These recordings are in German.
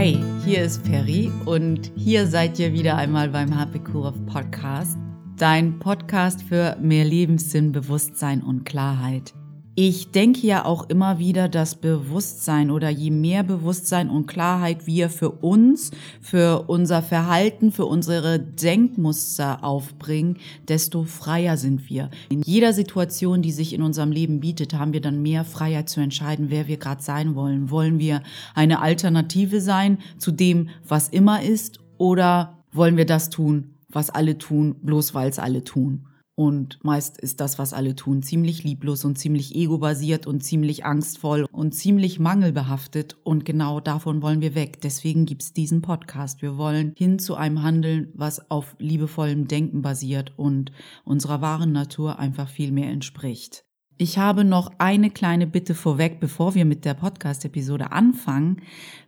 Hi, hier ist Perry und hier seid ihr wieder einmal beim Happy Cool Podcast, dein Podcast für mehr Lebenssinn, Bewusstsein und Klarheit. Ich denke ja auch immer wieder, dass Bewusstsein oder je mehr Bewusstsein und Klarheit wir für uns, für unser Verhalten, für unsere Denkmuster aufbringen, desto freier sind wir. In jeder Situation, die sich in unserem Leben bietet, haben wir dann mehr Freiheit zu entscheiden, wer wir gerade sein wollen. Wollen wir eine Alternative sein zu dem, was immer ist, oder wollen wir das tun, was alle tun, bloß weil es alle tun? Und meist ist das, was alle tun, ziemlich lieblos und ziemlich ego-basiert und ziemlich angstvoll und ziemlich mangelbehaftet. Und genau davon wollen wir weg. Deswegen gibt's diesen Podcast. Wir wollen hin zu einem Handeln, was auf liebevollem Denken basiert und unserer wahren Natur einfach viel mehr entspricht. Ich habe noch eine kleine Bitte vorweg, bevor wir mit der Podcast-Episode anfangen.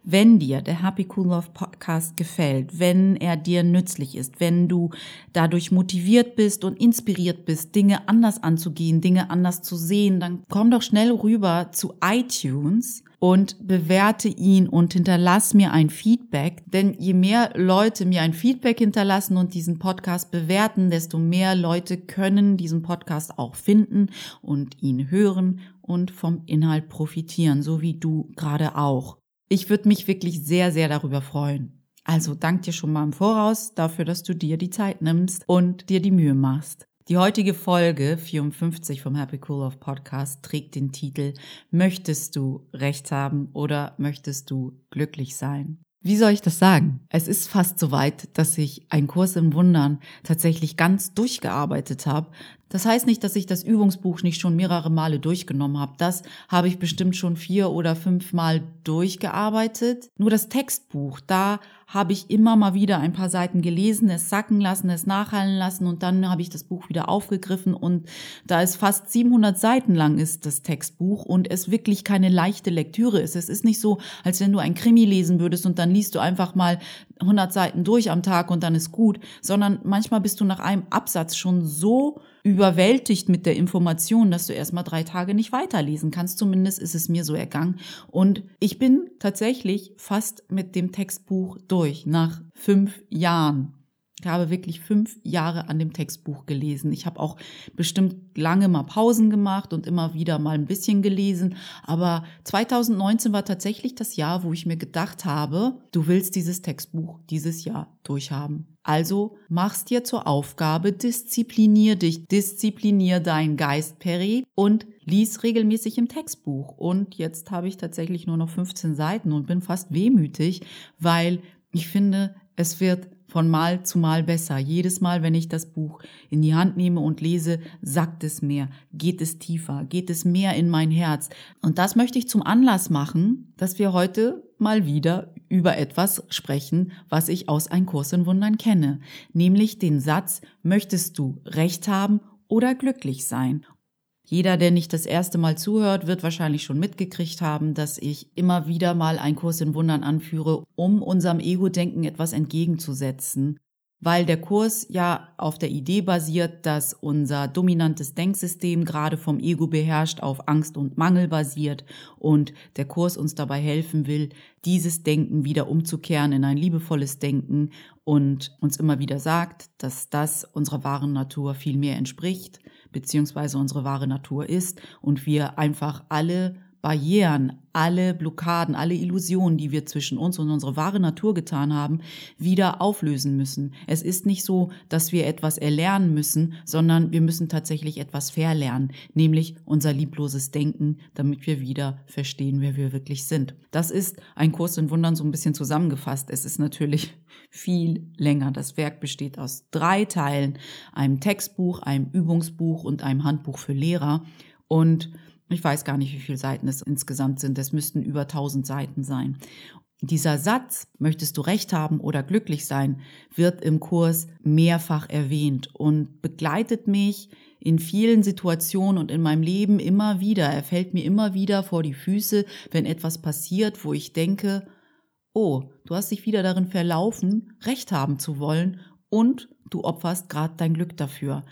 Wenn dir der Happy Cool Love Podcast gefällt, wenn er dir nützlich ist, wenn du dadurch motiviert bist und inspiriert bist, Dinge anders anzugehen, Dinge anders zu sehen, dann komm doch schnell rüber zu iTunes und bewerte ihn und hinterlass mir ein Feedback. Denn je mehr Leute mir ein Feedback hinterlassen und diesen Podcast bewerten, desto mehr Leute können diesen Podcast auch finden und ihn hören und vom Inhalt profitieren, so wie du gerade auch. Ich würde mich wirklich sehr, sehr darüber freuen. Also dank dir schon mal im Voraus dafür, dass du dir die Zeit nimmst und dir die Mühe machst. Die heutige Folge 54 vom Happy Cool Love Podcast trägt den Titel Möchtest du Recht haben oder möchtest du glücklich sein? Wie soll ich das sagen? Es ist fast so weit, dass ich einen Kurs im Wundern tatsächlich ganz durchgearbeitet habe. Das heißt nicht, dass ich das Übungsbuch nicht schon mehrere Male durchgenommen habe. Das habe ich bestimmt schon vier oder fünf Mal durchgearbeitet. Nur das Textbuch, da habe ich immer mal wieder ein paar Seiten gelesen, es sacken lassen, es nachhallen lassen und dann habe ich das Buch wieder aufgegriffen und da es fast 700 Seiten lang ist, das Textbuch und es wirklich keine leichte Lektüre ist. Es ist nicht so, als wenn du ein Krimi lesen würdest und dann liest du einfach mal 100 Seiten durch am Tag und dann ist gut, sondern manchmal bist du nach einem Absatz schon so überwältigt mit der Information, dass du erstmal drei Tage nicht weiterlesen kannst. Zumindest ist es mir so ergangen. Und ich bin tatsächlich fast mit dem Textbuch durch nach fünf Jahren. Ich habe wirklich fünf Jahre an dem Textbuch gelesen. Ich habe auch bestimmt lange mal Pausen gemacht und immer wieder mal ein bisschen gelesen. Aber 2019 war tatsächlich das Jahr, wo ich mir gedacht habe, du willst dieses Textbuch dieses Jahr durchhaben. Also mach's dir zur Aufgabe, disziplinier dich, disziplinier deinen Geist, Peri, und lies regelmäßig im Textbuch. Und jetzt habe ich tatsächlich nur noch 15 Seiten und bin fast wehmütig, weil ich finde, es wird von Mal zu Mal besser. Jedes Mal, wenn ich das Buch in die Hand nehme und lese, sagt es mehr, geht es tiefer, geht es mehr in mein Herz. Und das möchte ich zum Anlass machen, dass wir heute mal wieder über etwas sprechen, was ich aus Ein Kurs in Wundern kenne, nämlich den Satz, möchtest du Recht haben oder glücklich sein? Jeder, der nicht das erste Mal zuhört, wird wahrscheinlich schon mitgekriegt haben, dass ich immer wieder mal einen Kurs in Wundern anführe, um unserem Ego-Denken etwas entgegenzusetzen. Weil der Kurs ja auf der Idee basiert, dass unser dominantes Denksystem gerade vom Ego beherrscht auf Angst und Mangel basiert und der Kurs uns dabei helfen will, dieses Denken wieder umzukehren in ein liebevolles Denken und uns immer wieder sagt, dass das unserer wahren Natur viel mehr entspricht beziehungsweise unsere wahre Natur ist und wir einfach alle Barrieren, alle Blockaden, alle Illusionen, die wir zwischen uns und unsere wahre Natur getan haben, wieder auflösen müssen. Es ist nicht so, dass wir etwas erlernen müssen, sondern wir müssen tatsächlich etwas verlernen, nämlich unser liebloses Denken, damit wir wieder verstehen, wer wir wirklich sind. Das ist ein Kurs in Wundern so ein bisschen zusammengefasst. Es ist natürlich viel länger. Das Werk besteht aus drei Teilen, einem Textbuch, einem Übungsbuch und einem Handbuch für Lehrer. Und ich weiß gar nicht, wie viele Seiten es insgesamt sind. Es müssten über 1000 Seiten sein. Dieser Satz, möchtest du recht haben oder glücklich sein, wird im Kurs mehrfach erwähnt und begleitet mich in vielen Situationen und in meinem Leben immer wieder. Er fällt mir immer wieder vor die Füße, wenn etwas passiert, wo ich denke, oh, du hast dich wieder darin verlaufen, recht haben zu wollen und du opferst gerade dein Glück dafür.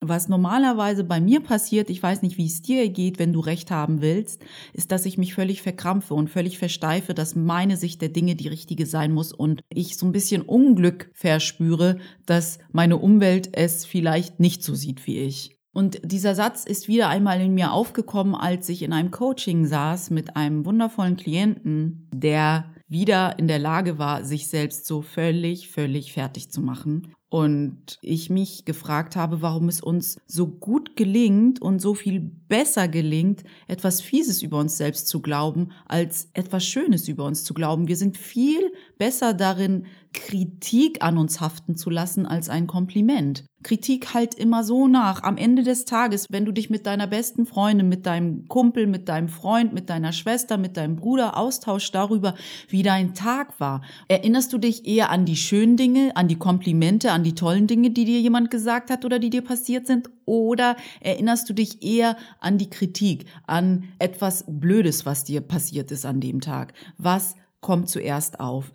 Was normalerweise bei mir passiert, ich weiß nicht, wie es dir geht, wenn du recht haben willst, ist, dass ich mich völlig verkrampfe und völlig versteife, dass meine Sicht der Dinge die richtige sein muss und ich so ein bisschen Unglück verspüre, dass meine Umwelt es vielleicht nicht so sieht wie ich. Und dieser Satz ist wieder einmal in mir aufgekommen, als ich in einem Coaching saß mit einem wundervollen Klienten, der wieder in der Lage war, sich selbst so völlig, völlig fertig zu machen und ich mich gefragt habe, warum es uns so gut gelingt und so viel besser gelingt, etwas Fieses über uns selbst zu glauben, als etwas Schönes über uns zu glauben. Wir sind viel besser darin, Kritik an uns haften zu lassen, als ein Kompliment. Kritik halt immer so nach. Am Ende des Tages, wenn du dich mit deiner besten Freundin, mit deinem Kumpel, mit deinem Freund, mit deiner Schwester, mit deinem Bruder austauschst darüber, wie dein Tag war, erinnerst du dich eher an die schönen Dinge, an die Komplimente, an die tollen Dinge, die dir jemand gesagt hat oder die dir passiert sind? Oder erinnerst du dich eher an die Kritik, an etwas Blödes, was dir passiert ist an dem Tag? Was kommt zuerst auf?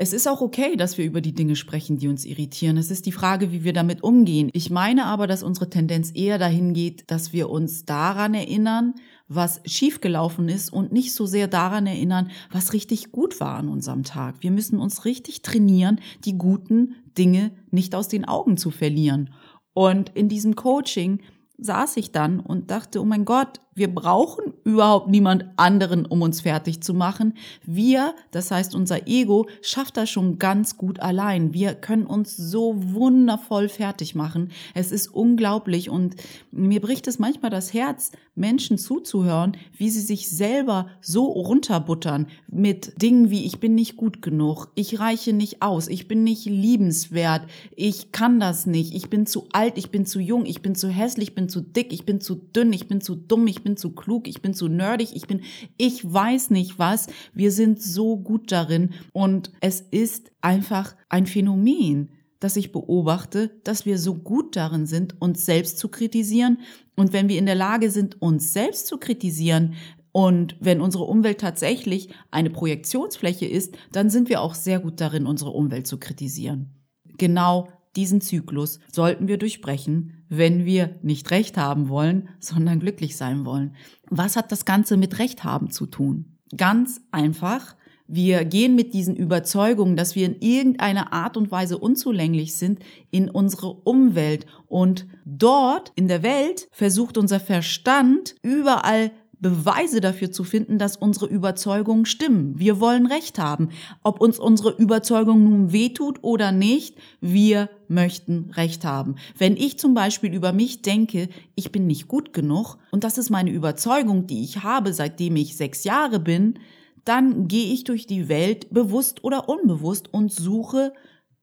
Es ist auch okay, dass wir über die Dinge sprechen, die uns irritieren. Es ist die Frage, wie wir damit umgehen. Ich meine aber, dass unsere Tendenz eher dahin geht, dass wir uns daran erinnern, was schiefgelaufen ist und nicht so sehr daran erinnern, was richtig gut war an unserem Tag. Wir müssen uns richtig trainieren, die guten Dinge nicht aus den Augen zu verlieren. Und in diesem Coaching saß ich dann und dachte, oh mein Gott, wir brauchen überhaupt niemand anderen, um uns fertig zu machen. Wir, das heißt unser Ego, schafft das schon ganz gut allein. Wir können uns so wundervoll fertig machen. Es ist unglaublich und mir bricht es manchmal das Herz, Menschen zuzuhören, wie sie sich selber so runterbuttern mit Dingen wie ich bin nicht gut genug, ich reiche nicht aus, ich bin nicht liebenswert, ich kann das nicht, ich bin zu alt, ich bin zu jung, ich bin zu hässlich, ich bin zu dick, ich bin zu dünn, ich bin zu dumm, ich bin bin zu klug, ich bin zu nerdig, ich bin, ich weiß nicht was. Wir sind so gut darin und es ist einfach ein Phänomen, dass ich beobachte, dass wir so gut darin sind, uns selbst zu kritisieren. Und wenn wir in der Lage sind, uns selbst zu kritisieren, und wenn unsere Umwelt tatsächlich eine Projektionsfläche ist, dann sind wir auch sehr gut darin, unsere Umwelt zu kritisieren. Genau diesen Zyklus sollten wir durchbrechen, wenn wir nicht Recht haben wollen, sondern glücklich sein wollen. Was hat das Ganze mit Recht haben zu tun? Ganz einfach. Wir gehen mit diesen Überzeugungen, dass wir in irgendeiner Art und Weise unzulänglich sind, in unsere Umwelt. Und dort in der Welt versucht unser Verstand überall Beweise dafür zu finden, dass unsere Überzeugungen stimmen. Wir wollen Recht haben. Ob uns unsere Überzeugung nun wehtut oder nicht, wir möchten Recht haben. Wenn ich zum Beispiel über mich denke, ich bin nicht gut genug, und das ist meine Überzeugung, die ich habe, seitdem ich sechs Jahre bin, dann gehe ich durch die Welt bewusst oder unbewusst und suche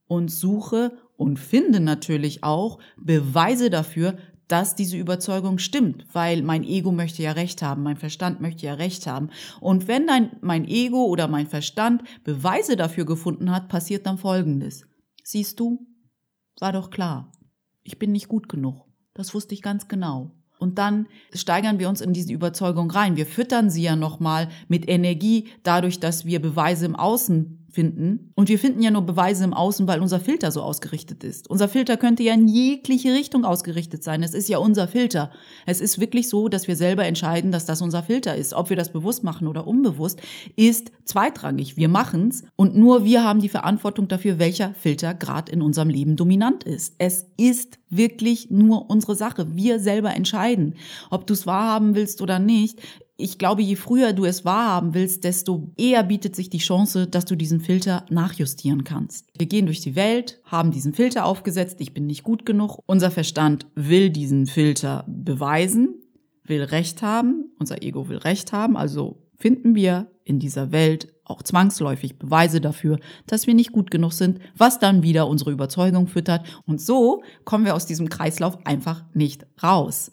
und suche und finde natürlich auch Beweise dafür, dass diese Überzeugung stimmt, weil mein Ego möchte ja recht haben, mein Verstand möchte ja recht haben. Und wenn dein, mein Ego oder mein Verstand Beweise dafür gefunden hat, passiert dann Folgendes. Siehst du, war doch klar, ich bin nicht gut genug. Das wusste ich ganz genau. Und dann steigern wir uns in diese Überzeugung rein. Wir füttern sie ja nochmal mit Energie, dadurch, dass wir Beweise im Außen finden. Und wir finden ja nur Beweise im Außen, weil unser Filter so ausgerichtet ist. Unser Filter könnte ja in jegliche Richtung ausgerichtet sein. Es ist ja unser Filter. Es ist wirklich so, dass wir selber entscheiden, dass das unser Filter ist. Ob wir das bewusst machen oder unbewusst, ist zweitrangig. Wir machen's und nur wir haben die Verantwortung dafür, welcher Filter gerade in unserem Leben dominant ist. Es ist wirklich nur unsere Sache. Wir selber entscheiden, ob du es wahrhaben willst oder nicht ich glaube, je früher du es wahrhaben willst, desto eher bietet sich die Chance, dass du diesen Filter nachjustieren kannst. Wir gehen durch die Welt, haben diesen Filter aufgesetzt, ich bin nicht gut genug. Unser Verstand will diesen Filter beweisen, will Recht haben, unser Ego will Recht haben, also finden wir in dieser Welt auch zwangsläufig Beweise dafür, dass wir nicht gut genug sind, was dann wieder unsere Überzeugung füttert. Und so kommen wir aus diesem Kreislauf einfach nicht raus.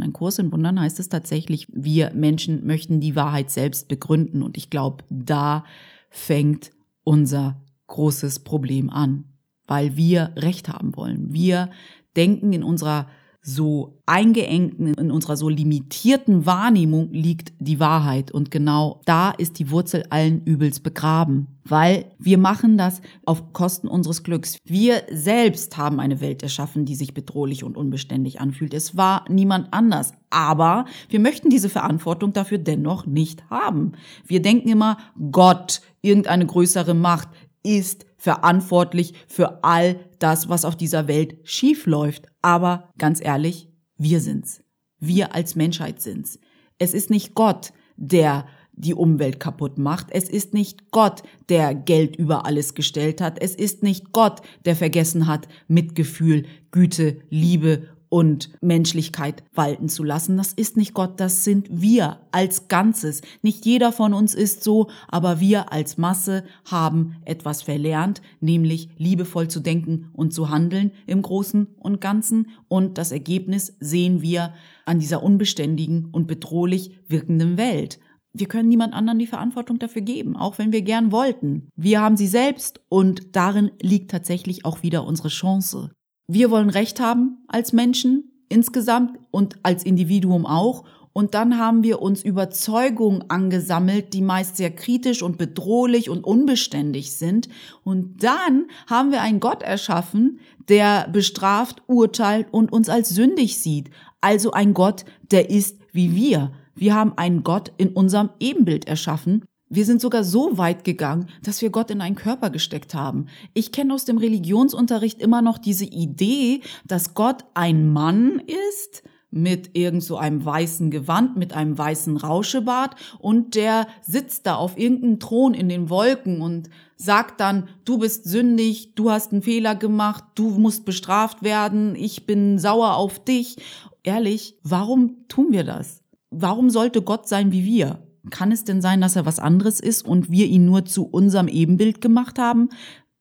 Ein Kurs in Wundern heißt es tatsächlich, wir Menschen möchten die Wahrheit selbst begründen. Und ich glaube, da fängt unser großes Problem an, weil wir Recht haben wollen. Wir denken in unserer so eingeengten, in unserer so limitierten Wahrnehmung liegt die Wahrheit. Und genau da ist die Wurzel allen Übels begraben. Weil wir machen das auf Kosten unseres Glücks. Wir selbst haben eine Welt erschaffen, die sich bedrohlich und unbeständig anfühlt. Es war niemand anders. Aber wir möchten diese Verantwortung dafür dennoch nicht haben. Wir denken immer, Gott, irgendeine größere Macht ist verantwortlich für all das, was auf dieser Welt schief läuft. Aber ganz ehrlich, wir sind's. Wir als Menschheit sind's. Es ist nicht Gott, der die Umwelt kaputt macht. Es ist nicht Gott, der Geld über alles gestellt hat. Es ist nicht Gott, der vergessen hat, Mitgefühl, Güte, Liebe und Menschlichkeit walten zu lassen. Das ist nicht Gott, das sind wir als Ganzes. Nicht jeder von uns ist so, aber wir als Masse haben etwas verlernt, nämlich liebevoll zu denken und zu handeln im Großen und Ganzen. Und das Ergebnis sehen wir an dieser unbeständigen und bedrohlich wirkenden Welt. Wir können niemand anderen die Verantwortung dafür geben, auch wenn wir gern wollten. Wir haben sie selbst und darin liegt tatsächlich auch wieder unsere Chance. Wir wollen Recht haben als Menschen insgesamt und als Individuum auch. Und dann haben wir uns Überzeugungen angesammelt, die meist sehr kritisch und bedrohlich und unbeständig sind. Und dann haben wir einen Gott erschaffen, der bestraft, urteilt und uns als sündig sieht. Also ein Gott, der ist wie wir. Wir haben einen Gott in unserem Ebenbild erschaffen wir sind sogar so weit gegangen, dass wir Gott in einen Körper gesteckt haben. Ich kenne aus dem Religionsunterricht immer noch diese Idee, dass Gott ein Mann ist mit irgend so einem weißen Gewand, mit einem weißen Rauschebart und der sitzt da auf irgendeinem Thron in den Wolken und sagt dann, du bist sündig, du hast einen Fehler gemacht, du musst bestraft werden, ich bin sauer auf dich. Ehrlich, warum tun wir das? Warum sollte Gott sein wie wir? Kann es denn sein, dass er was anderes ist und wir ihn nur zu unserem Ebenbild gemacht haben?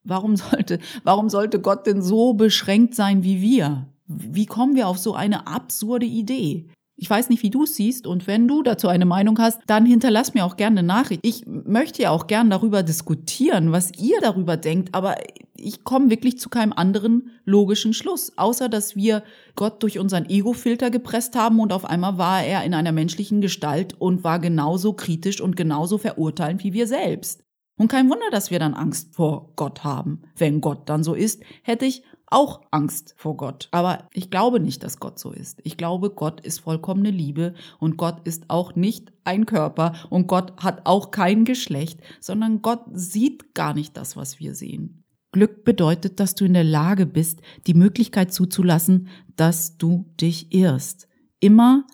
Warum sollte, warum sollte Gott denn so beschränkt sein wie wir? Wie kommen wir auf so eine absurde Idee? Ich weiß nicht, wie du es siehst und wenn du dazu eine Meinung hast, dann hinterlass mir auch gerne eine Nachricht. Ich möchte ja auch gern darüber diskutieren, was ihr darüber denkt, aber ich komme wirklich zu keinem anderen logischen Schluss, außer dass wir Gott durch unseren Ego-Filter gepresst haben und auf einmal war er in einer menschlichen Gestalt und war genauso kritisch und genauso verurteilend wie wir selbst. Und kein Wunder, dass wir dann Angst vor Gott haben. Wenn Gott dann so ist, hätte ich auch Angst vor Gott. Aber ich glaube nicht, dass Gott so ist. Ich glaube, Gott ist vollkommene Liebe und Gott ist auch nicht ein Körper und Gott hat auch kein Geschlecht, sondern Gott sieht gar nicht das, was wir sehen. Glück bedeutet, dass du in der Lage bist, die Möglichkeit zuzulassen, dass du dich irrst. Immer,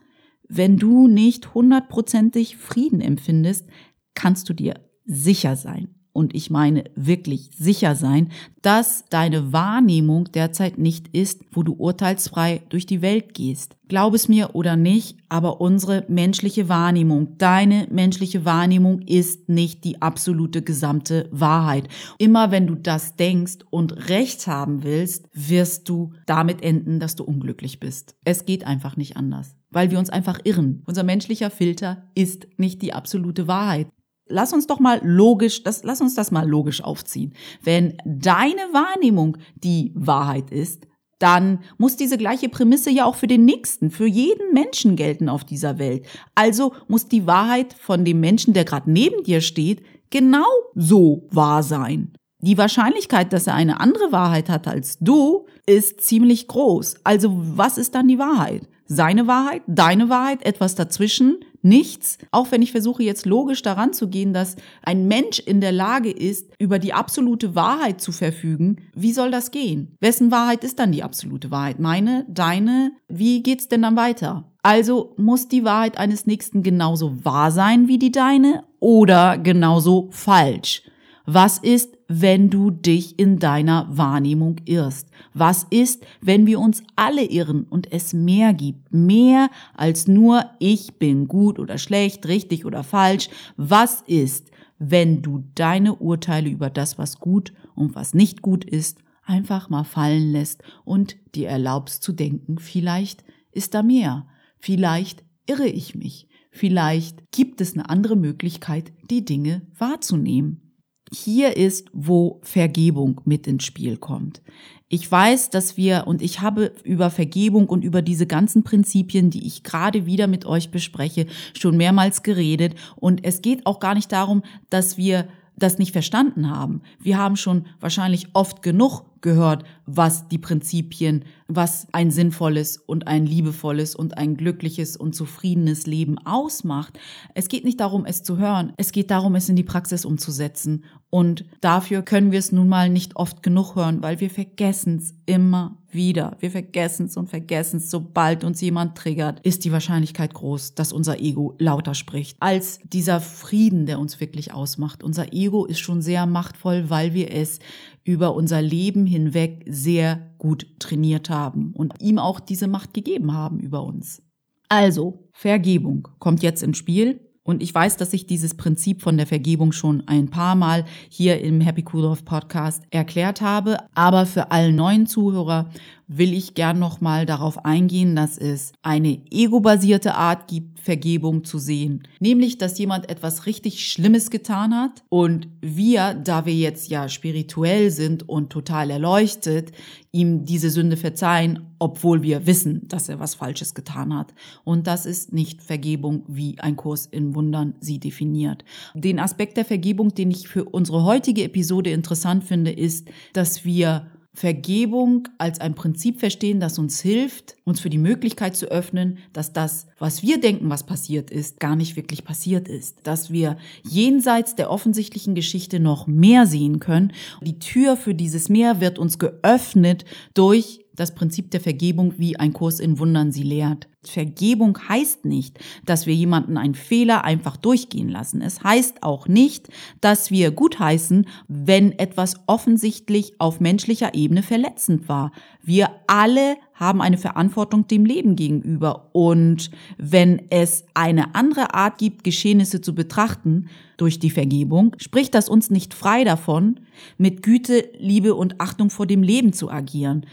wenn du nicht hundertprozentig Frieden empfindest, kannst du dir sicher sein und ich meine wirklich sicher sein, dass deine Wahrnehmung derzeit nicht ist, wo du urteilsfrei durch die Welt gehst. Glaub es mir oder nicht, aber unsere menschliche Wahrnehmung, deine menschliche Wahrnehmung ist nicht die absolute gesamte Wahrheit. Immer wenn du das denkst und Recht haben willst, wirst du damit enden, dass du unglücklich bist. Es geht einfach nicht anders weil wir uns einfach irren. Unser menschlicher Filter ist nicht die absolute Wahrheit lass uns doch mal logisch, das, lass uns das mal logisch aufziehen. Wenn deine Wahrnehmung die Wahrheit ist, dann muss diese gleiche Prämisse ja auch für den Nächsten, für jeden Menschen gelten auf dieser Welt. Also muss die Wahrheit von dem Menschen, der gerade neben dir steht, genau so wahr sein. Die Wahrscheinlichkeit, dass er eine andere Wahrheit hat als du, ist ziemlich groß. Also was ist dann die Wahrheit? Seine Wahrheit, deine Wahrheit, etwas dazwischen, nichts, auch wenn ich versuche jetzt logisch daran zu gehen, dass ein Mensch in der Lage ist, über die absolute Wahrheit zu verfügen, wie soll das gehen? Wessen Wahrheit ist dann die absolute Wahrheit? Meine, deine? Wie geht's denn dann weiter? Also muss die Wahrheit eines Nächsten genauso wahr sein wie die deine oder genauso falsch? Was ist, wenn du dich in deiner Wahrnehmung irrst? Was ist, wenn wir uns alle irren und es mehr gibt? Mehr als nur ich bin gut oder schlecht, richtig oder falsch. Was ist, wenn du deine Urteile über das, was gut und was nicht gut ist, einfach mal fallen lässt und dir erlaubst zu denken, vielleicht ist da mehr. Vielleicht irre ich mich. Vielleicht gibt es eine andere Möglichkeit, die Dinge wahrzunehmen hier ist, wo Vergebung mit ins Spiel kommt. Ich weiß, dass wir, und ich habe über Vergebung und über diese ganzen Prinzipien, die ich gerade wieder mit euch bespreche, schon mehrmals geredet. Und es geht auch gar nicht darum, dass wir das nicht verstanden haben. Wir haben schon wahrscheinlich oft genug gehört, was die Prinzipien, was ein sinnvolles und ein liebevolles und ein glückliches und zufriedenes Leben ausmacht. Es geht nicht darum, es zu hören, es geht darum, es in die Praxis umzusetzen. Und dafür können wir es nun mal nicht oft genug hören, weil wir vergessen es immer wieder. Wir vergessen es und vergessen es. Sobald uns jemand triggert, ist die Wahrscheinlichkeit groß, dass unser Ego lauter spricht, als dieser Frieden, der uns wirklich ausmacht. Unser Ego ist schon sehr machtvoll, weil wir es über unser Leben hinweg sehr gut trainiert haben und ihm auch diese Macht gegeben haben über uns. Also, Vergebung kommt jetzt ins Spiel. Und ich weiß, dass ich dieses Prinzip von der Vergebung schon ein paar Mal hier im Happy Cool Off Podcast erklärt habe. Aber für alle neuen Zuhörer will ich gern nochmal darauf eingehen, dass es eine ego-basierte Art gibt, Vergebung zu sehen. Nämlich, dass jemand etwas richtig Schlimmes getan hat und wir, da wir jetzt ja spirituell sind und total erleuchtet, ihm diese Sünde verzeihen, obwohl wir wissen, dass er was Falsches getan hat. Und das ist nicht Vergebung, wie ein Kurs in Wundern sie definiert. Den Aspekt der Vergebung, den ich für unsere heutige Episode interessant finde, ist, dass wir Vergebung als ein Prinzip verstehen, das uns hilft, uns für die Möglichkeit zu öffnen, dass das, was wir denken, was passiert ist, gar nicht wirklich passiert ist. Dass wir jenseits der offensichtlichen Geschichte noch mehr sehen können. Die Tür für dieses Meer wird uns geöffnet durch das Prinzip der Vergebung, wie ein Kurs in Wundern sie lehrt. Vergebung heißt nicht, dass wir jemanden einen Fehler einfach durchgehen lassen. Es heißt auch nicht, dass wir gutheißen, wenn etwas offensichtlich auf menschlicher Ebene verletzend war. Wir alle haben eine Verantwortung dem Leben gegenüber. Und wenn es eine andere Art gibt, Geschehnisse zu betrachten durch die Vergebung, spricht das uns nicht frei davon, mit Güte, Liebe und Achtung vor dem Leben zu agieren.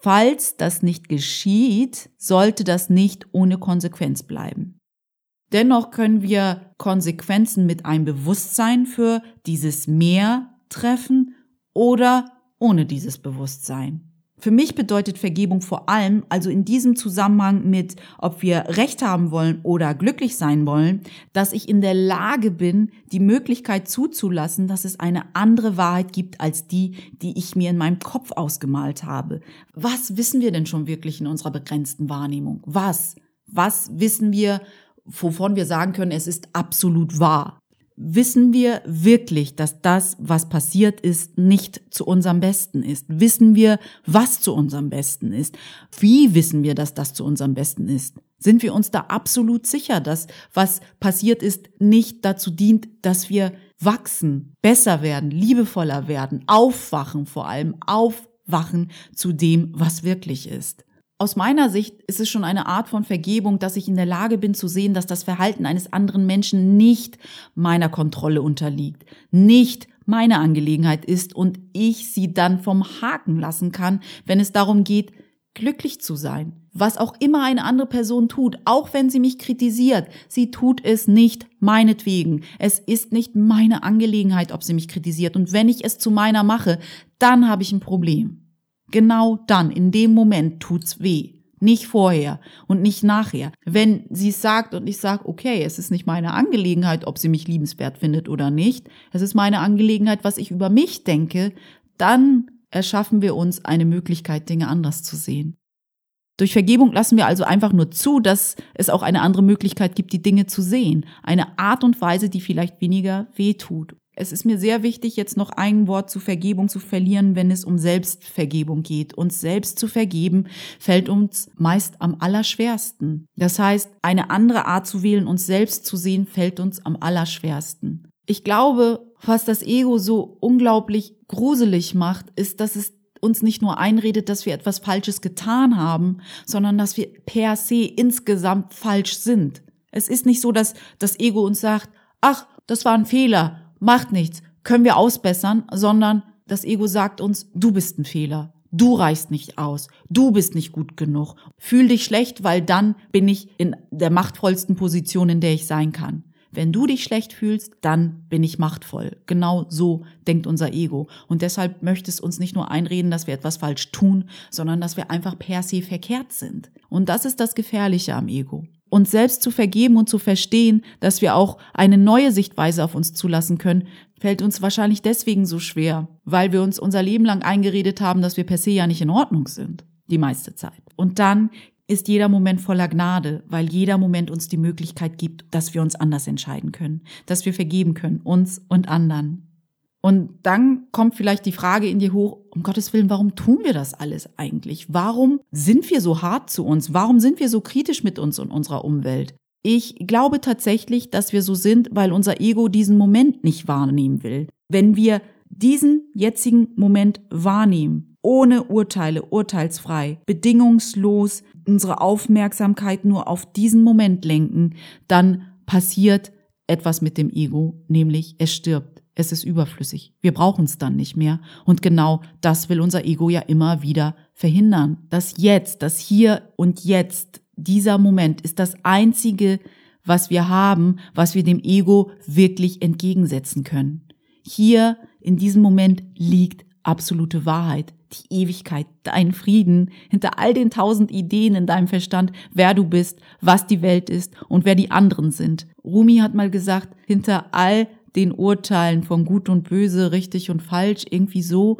Falls das nicht geschieht, sollte das nicht ohne Konsequenz bleiben. Dennoch können wir Konsequenzen mit einem Bewusstsein für dieses Mehr treffen oder ohne dieses Bewusstsein. Für mich bedeutet Vergebung vor allem, also in diesem Zusammenhang mit, ob wir Recht haben wollen oder glücklich sein wollen, dass ich in der Lage bin, die Möglichkeit zuzulassen, dass es eine andere Wahrheit gibt als die, die ich mir in meinem Kopf ausgemalt habe. Was wissen wir denn schon wirklich in unserer begrenzten Wahrnehmung? Was? Was wissen wir, wovon wir sagen können, es ist absolut wahr? Wissen wir wirklich, dass das, was passiert ist, nicht zu unserem Besten ist? Wissen wir, was zu unserem Besten ist? Wie wissen wir, dass das zu unserem Besten ist? Sind wir uns da absolut sicher, dass was passiert ist, nicht dazu dient, dass wir wachsen, besser werden, liebevoller werden, aufwachen vor allem, aufwachen zu dem, was wirklich ist? Aus meiner Sicht ist es schon eine Art von Vergebung, dass ich in der Lage bin zu sehen, dass das Verhalten eines anderen Menschen nicht meiner Kontrolle unterliegt, nicht meine Angelegenheit ist und ich sie dann vom Haken lassen kann, wenn es darum geht, glücklich zu sein. Was auch immer eine andere Person tut, auch wenn sie mich kritisiert, sie tut es nicht meinetwegen. Es ist nicht meine Angelegenheit, ob sie mich kritisiert. Und wenn ich es zu meiner mache, dann habe ich ein Problem. Genau dann, in dem Moment tut's weh. Nicht vorher und nicht nachher. Wenn sie sagt und ich sage, okay, es ist nicht meine Angelegenheit, ob sie mich liebenswert findet oder nicht, es ist meine Angelegenheit, was ich über mich denke, dann erschaffen wir uns eine Möglichkeit, Dinge anders zu sehen. Durch Vergebung lassen wir also einfach nur zu, dass es auch eine andere Möglichkeit gibt, die Dinge zu sehen. Eine Art und Weise, die vielleicht weniger weh tut es ist mir sehr wichtig, jetzt noch ein Wort zu Vergebung zu verlieren, wenn es um Selbstvergebung geht. Uns selbst zu vergeben fällt uns meist am allerschwersten. Das heißt, eine andere Art zu wählen, uns selbst zu sehen, fällt uns am allerschwersten. Ich glaube, was das Ego so unglaublich gruselig macht, ist, dass es uns nicht nur einredet, dass wir etwas Falsches getan haben, sondern dass wir per se insgesamt falsch sind. Es ist nicht so, dass das Ego uns sagt, ach, das war ein Fehler macht nichts, können wir ausbessern, sondern das Ego sagt uns, du bist ein Fehler. Du reichst nicht aus. Du bist nicht gut genug. Fühl dich schlecht, weil dann bin ich in der machtvollsten Position, in der ich sein kann. wenn du dich schlecht fühlst, dann bin ich machtvoll. Genau so denkt unser Ego. Und deshalb möchte es uns nicht nur einreden, dass wir etwas falsch tun, sondern dass wir einfach per se verkehrt sind. Und das ist das Gefährliche am Ego. Uns selbst zu vergeben und zu verstehen, dass wir auch eine neue Sichtweise auf uns zulassen können, fällt uns wahrscheinlich deswegen so schwer, weil wir uns unser Leben lang eingeredet haben, dass wir per se ja nicht in Ordnung sind. Die meiste Zeit. Und dann ist jeder Moment voller Gnade, weil jeder Moment uns die Möglichkeit gibt, dass wir uns anders entscheiden können, dass wir vergeben können, uns und anderen. Und dann kommt vielleicht die Frage in dir hoch, um Gottes Willen, warum tun wir das alles eigentlich? Warum sind wir so hart zu uns? Warum sind wir so kritisch mit uns und unserer Umwelt? Ich glaube tatsächlich, dass wir so sind, weil unser Ego diesen Moment nicht wahrnehmen will. Wenn wir diesen jetzigen Moment wahrnehmen, ohne Urteile, urteilsfrei, bedingungslos, unsere Aufmerksamkeit nur auf diesen Moment lenken, dann passiert etwas mit dem Ego, nämlich es stirbt. Es ist überflüssig. Wir brauchen es dann nicht mehr. Und genau das will unser Ego ja immer wieder verhindern. Das Jetzt, das Hier und Jetzt, dieser Moment ist das einzige, was wir haben, was wir dem Ego wirklich entgegensetzen können. Hier in diesem Moment liegt absolute Wahrheit die Ewigkeit, dein Frieden, hinter all den tausend Ideen in deinem Verstand, wer du bist, was die Welt ist und wer die anderen sind. Rumi hat mal gesagt, hinter all den Urteilen von gut und böse, richtig und falsch, irgendwie so,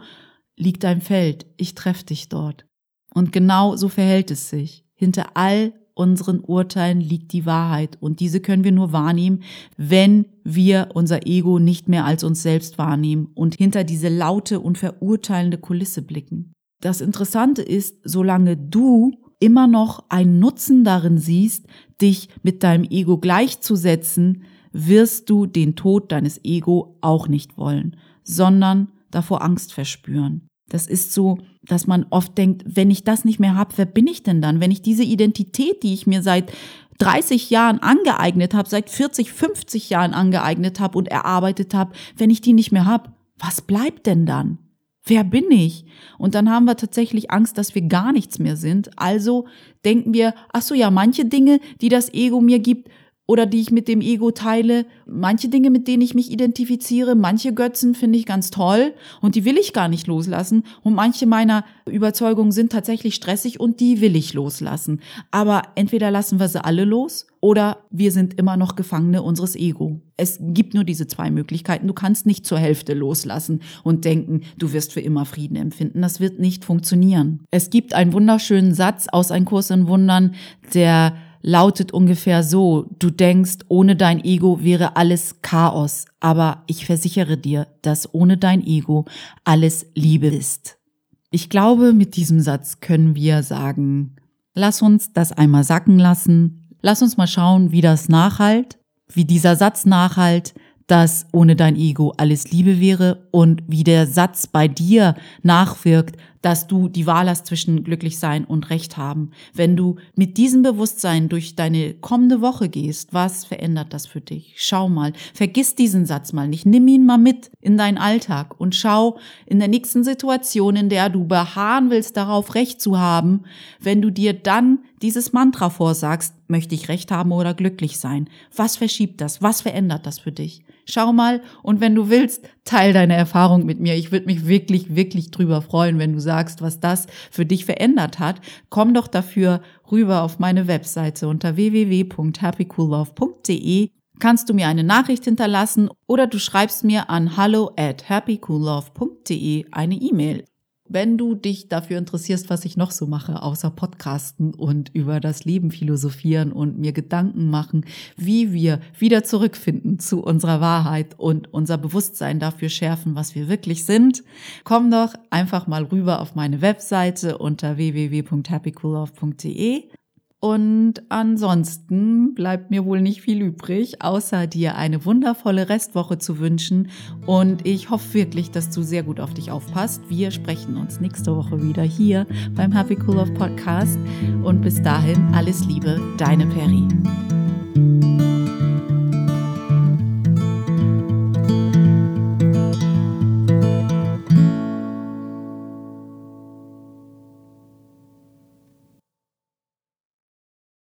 liegt ein Feld. Ich treffe dich dort. Und genau so verhält es sich. Hinter all unseren Urteilen liegt die Wahrheit und diese können wir nur wahrnehmen, wenn wir unser Ego nicht mehr als uns selbst wahrnehmen und hinter diese laute und verurteilende Kulisse blicken. Das Interessante ist, solange du immer noch einen Nutzen darin siehst, dich mit deinem Ego gleichzusetzen, wirst du den Tod deines Ego auch nicht wollen, sondern davor Angst verspüren. Das ist so, dass man oft denkt, wenn ich das nicht mehr habe, wer bin ich denn dann? Wenn ich diese Identität, die ich mir seit 30 Jahren angeeignet habe, seit 40, 50 Jahren angeeignet habe und erarbeitet habe, wenn ich die nicht mehr habe, was bleibt denn dann? Wer bin ich? Und dann haben wir tatsächlich Angst, dass wir gar nichts mehr sind. Also denken wir, ach so ja, manche Dinge, die das Ego mir gibt, oder die ich mit dem Ego teile. Manche Dinge, mit denen ich mich identifiziere, manche Götzen finde ich ganz toll und die will ich gar nicht loslassen. Und manche meiner Überzeugungen sind tatsächlich stressig und die will ich loslassen. Aber entweder lassen wir sie alle los oder wir sind immer noch Gefangene unseres Ego. Es gibt nur diese zwei Möglichkeiten. Du kannst nicht zur Hälfte loslassen und denken, du wirst für immer Frieden empfinden. Das wird nicht funktionieren. Es gibt einen wunderschönen Satz aus Ein Kurs in Wundern, der lautet ungefähr so, du denkst, ohne dein Ego wäre alles Chaos, aber ich versichere dir, dass ohne dein Ego alles Liebe ist. Ich glaube, mit diesem Satz können wir sagen, lass uns das einmal sacken lassen, lass uns mal schauen, wie das nachhalt, wie dieser Satz nachhalt, dass ohne dein Ego alles Liebe wäre und wie der Satz bei dir nachwirkt, dass du die Wahl hast zwischen glücklich sein und Recht haben. Wenn du mit diesem Bewusstsein durch deine kommende Woche gehst, was verändert das für dich? Schau mal, vergiss diesen Satz mal nicht, nimm ihn mal mit in deinen Alltag und schau in der nächsten Situation, in der du beharren willst, darauf Recht zu haben, wenn du dir dann dieses Mantra vorsagst, möchte ich Recht haben oder glücklich sein? Was verschiebt das? Was verändert das für dich? Schau mal und wenn du willst, teil deine Erfahrung mit mir. Ich würde mich wirklich, wirklich drüber freuen, wenn du sagst, was das für dich verändert hat. Komm doch dafür rüber auf meine Webseite unter www.happycoollove.de kannst du mir eine Nachricht hinterlassen oder du schreibst mir an hallo at happycoollove.de eine E-Mail. Wenn du dich dafür interessierst, was ich noch so mache, außer Podcasten und über das Leben philosophieren und mir Gedanken machen, wie wir wieder zurückfinden zu unserer Wahrheit und unser Bewusstsein dafür schärfen, was wir wirklich sind, komm doch einfach mal rüber auf meine Webseite unter www.happycoolove.de und ansonsten bleibt mir wohl nicht viel übrig, außer dir eine wundervolle Restwoche zu wünschen. Und ich hoffe wirklich, dass du sehr gut auf dich aufpasst. Wir sprechen uns nächste Woche wieder hier beim Happy Cool Off Podcast. Und bis dahin alles Liebe, deine Peri.